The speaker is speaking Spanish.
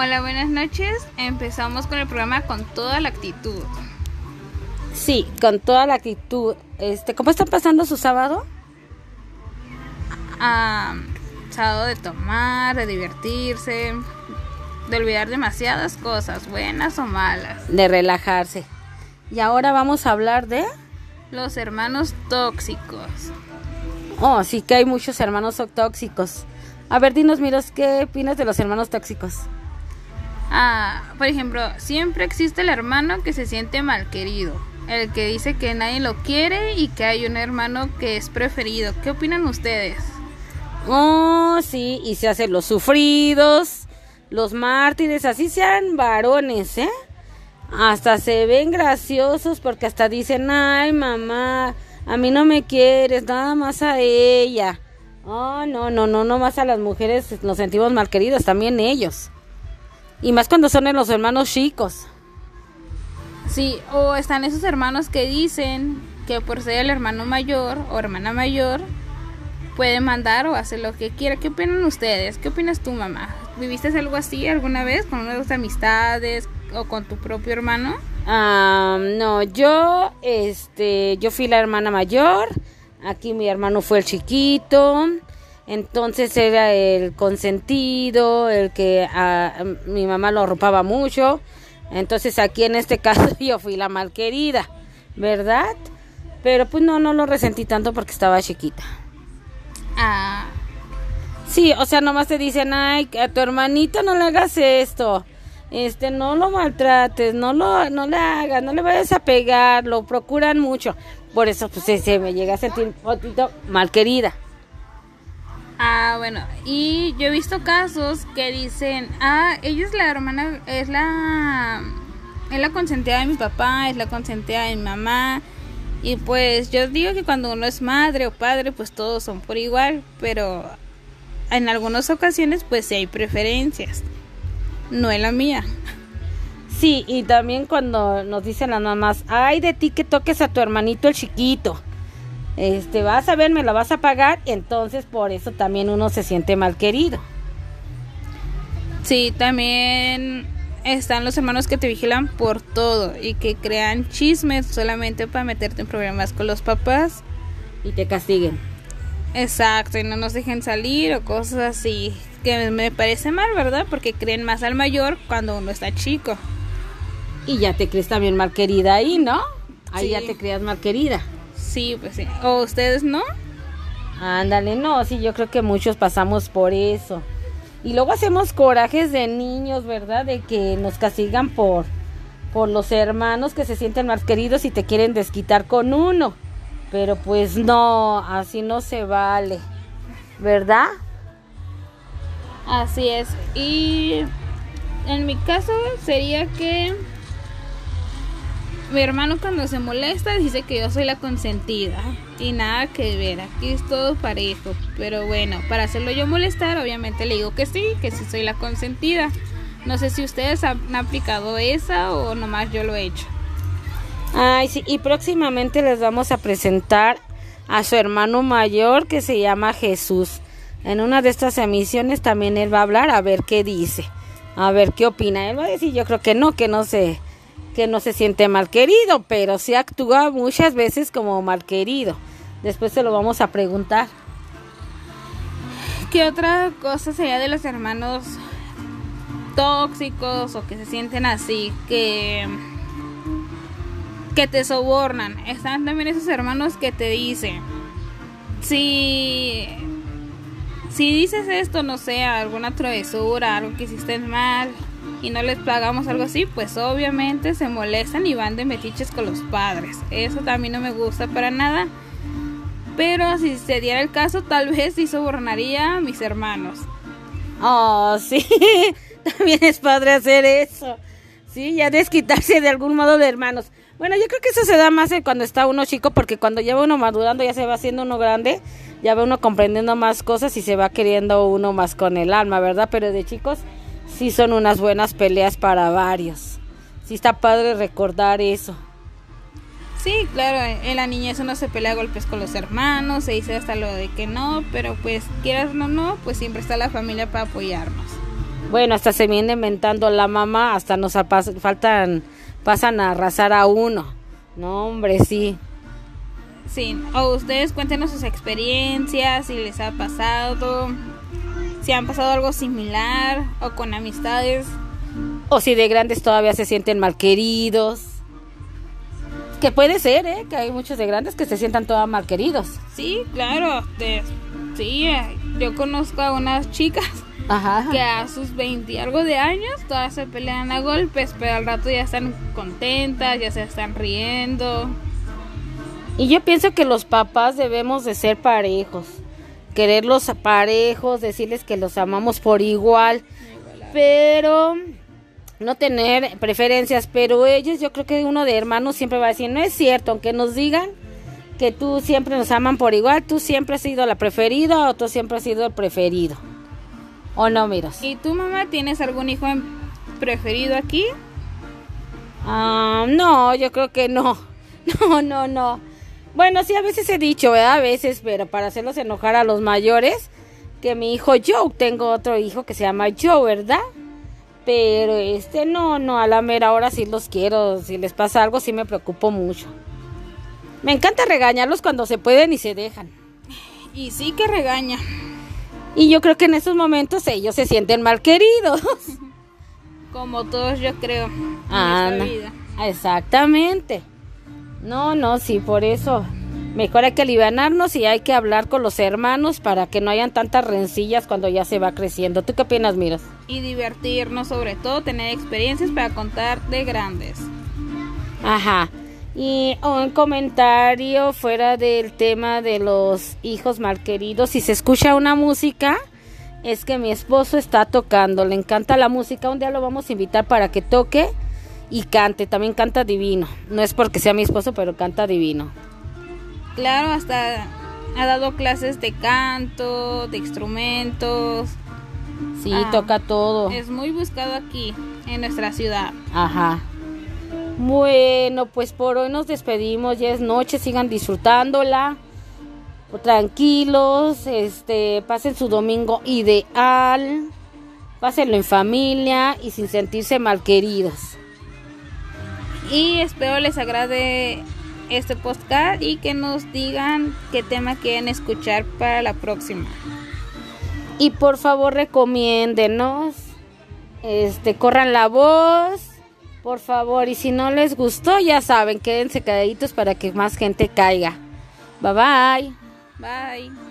Hola, buenas noches. Empezamos con el programa con toda la actitud. Sí, con toda la actitud. Este, ¿cómo está pasando su sábado? Ah, sábado de tomar, de divertirse, de olvidar demasiadas cosas, buenas o malas. De relajarse. Y ahora vamos a hablar de Los hermanos tóxicos. Oh, sí que hay muchos hermanos tóxicos. A ver, dinos, Miros, ¿qué opinas de los hermanos tóxicos? Ah, por ejemplo, siempre existe el hermano que se siente mal querido, el que dice que nadie lo quiere y que hay un hermano que es preferido. ¿Qué opinan ustedes? Oh, sí, y se hacen los sufridos, los mártires, así sean varones, ¿eh? Hasta se ven graciosos porque hasta dicen, ay, mamá, a mí no me quieres, nada más a ella. Oh, no, no, no, no más a las mujeres nos sentimos mal queridos, también ellos. Y más cuando son en los hermanos chicos. Sí, o están esos hermanos que dicen que por ser el hermano mayor o hermana mayor puede mandar o hacer lo que quiera. ¿Qué opinan ustedes? ¿Qué opinas tú, mamá? ¿Viviste algo así alguna vez con una de tus amistades o con tu propio hermano? Ah, no, yo, este, yo fui la hermana mayor. Aquí mi hermano fue el chiquito. Entonces era el consentido, el que a, mi mamá lo arropaba mucho. Entonces aquí en este caso yo fui la malquerida, ¿verdad? Pero pues no, no lo resentí tanto porque estaba chiquita. Ah, Sí, o sea, nomás te dicen, ay, a tu hermanito no le hagas esto. Este, no lo maltrates, no lo, no le hagas, no le vayas a pegar, lo procuran mucho. Por eso, pues, se, se me llega a sentir un poquito malquerida. Ah, bueno, y yo he visto casos que dicen, ah, ella es la hermana, es la, es la consentida de mi papá, es la consentida de mi mamá. Y pues yo digo que cuando uno es madre o padre, pues todos son por igual, pero en algunas ocasiones pues sí hay preferencias. No es la mía. Sí, y también cuando nos dicen las mamás, ay de ti que toques a tu hermanito el chiquito. Este, vas a ver, me lo vas a pagar, entonces por eso también uno se siente mal querido. Sí, también están los hermanos que te vigilan por todo y que crean chismes solamente para meterte en problemas con los papás. Y te castiguen. Exacto, y no nos dejen salir o cosas así. Que me parece mal, ¿verdad? Porque creen más al mayor cuando uno está chico. Y ya te crees también mal querida ahí, ¿no? Ahí Sí. ya te creas mal querida. Sí, pues sí. ¿O ustedes no? Ándale, no, sí, yo creo que muchos pasamos por eso. Y luego hacemos corajes de niños, ¿verdad? De que nos castigan por, por los hermanos que se sienten más queridos y te quieren desquitar con uno. Pero pues no, así no se vale, ¿verdad? Así es. Y en mi caso sería que mi hermano cuando se molesta dice que yo soy la consentida. Y nada que ver, aquí es todo parejo. Pero bueno, para hacerlo yo molestar, obviamente le digo que sí, que sí soy la consentida. No sé si ustedes han aplicado esa o nomás yo lo he hecho. Ay, sí, y próximamente les vamos a presentar a su hermano mayor que se llama Jesús. En una de estas emisiones también él va a hablar a ver qué dice, a ver qué opina. Él va a decir, yo creo que no, que no se que no se siente mal querido, pero sí actúa muchas veces como mal querido. Después se lo vamos a preguntar. ¿Qué otra cosa sería de los hermanos tóxicos o que se sienten así? Que que te sobornan. Están también esos hermanos que te dicen, si, si dices esto, no sé, alguna travesura, algo que hiciste mal y no les pagamos algo así, pues obviamente se molestan y van de metiches con los padres. Eso también no me gusta para nada. Pero si se diera el caso, tal vez sí sobornaría a mis hermanos. Oh, sí, también es padre hacer eso. Sí, ya desquitarse de algún modo de hermanos. Bueno, yo creo que eso se da más cuando está uno chico, porque cuando ya va uno madurando, ya se va haciendo uno grande, ya va uno comprendiendo más cosas y se va queriendo uno más con el alma, ¿verdad? Pero de chicos sí son unas buenas peleas para varios. Sí está padre recordar eso. Sí, claro, en la niñez uno se pelea a golpes con los hermanos, se dice hasta lo de que no, pero pues quieras o no, no, pues siempre está la familia para apoyarnos. Bueno, hasta se viene inventando la mamá, hasta nos faltan, pasan a arrasar a uno. No, hombre, sí. Sí, o ustedes cuéntenos sus experiencias, si les ha pasado, si han pasado algo similar o con amistades. O si de grandes todavía se sienten mal queridos. Que puede ser, ¿eh? Que hay muchos de grandes que se sientan todavía mal queridos. Sí, claro, de- sí, eh, yo conozco a unas chicas Ajá. que a sus 20 y algo de años todas se pelean a golpes, pero al rato ya están contentas, ya se están riendo. Y yo pienso que los papás debemos de ser parejos. Quererlos parejos, decirles que los amamos por igual. Pero no tener preferencias. Pero ellos, yo creo que uno de hermanos siempre va a decir, no es cierto, aunque nos digan que tú siempre nos aman por igual, tú siempre has sido la preferida o tú siempre has sido el preferido. ¿O no, miras? ¿Y tu mamá tienes algún hijo preferido aquí? Ah, no, yo creo que no. No, no, no. Bueno, sí, a veces he dicho, ¿verdad? A veces, pero para hacerlos enojar a los mayores, que mi hijo Joe, tengo otro hijo que se llama Joe, ¿verdad? Pero este no, no, a la mera hora sí los quiero. Si les pasa algo, sí me preocupo mucho. Me encanta regañarlos cuando se pueden y se dejan. Y sí que regaña. Y yo creo que en esos momentos ellos se sienten mal queridos. Como todos yo creo en Ah, esta vida. Exactamente. No, no, sí, por eso. Mejor hay que alivianarnos y hay que hablar con los hermanos para que no hayan tantas rencillas cuando ya se va creciendo. ¿Tú qué opinas, Miras? Y divertirnos, sobre todo tener experiencias para contar de grandes. Ajá. Y un comentario fuera del tema de los hijos malqueridos. Si se escucha una música, es que mi esposo está tocando. Le encanta la música. Un día lo vamos a invitar para que toque y cante. También canta divino. No es porque sea mi esposo, pero canta divino. Claro, hasta ha dado clases de canto, de instrumentos. Sí, Ah. toca todo. Es muy buscado aquí, en nuestra ciudad. Ajá. Bueno, pues por hoy nos despedimos. Ya es noche, sigan disfrutándola. Tranquilos, este, pasen su domingo ideal. Pásenlo en familia y sin sentirse malqueridos. Y espero les agrade este podcast y que nos digan qué tema quieren escuchar para la próxima. Y por favor recomiéndenos. Este, corran la voz. Por favor, y si no les gustó, ya saben, quédense calladitos para que más gente caiga. Bye bye. Bye.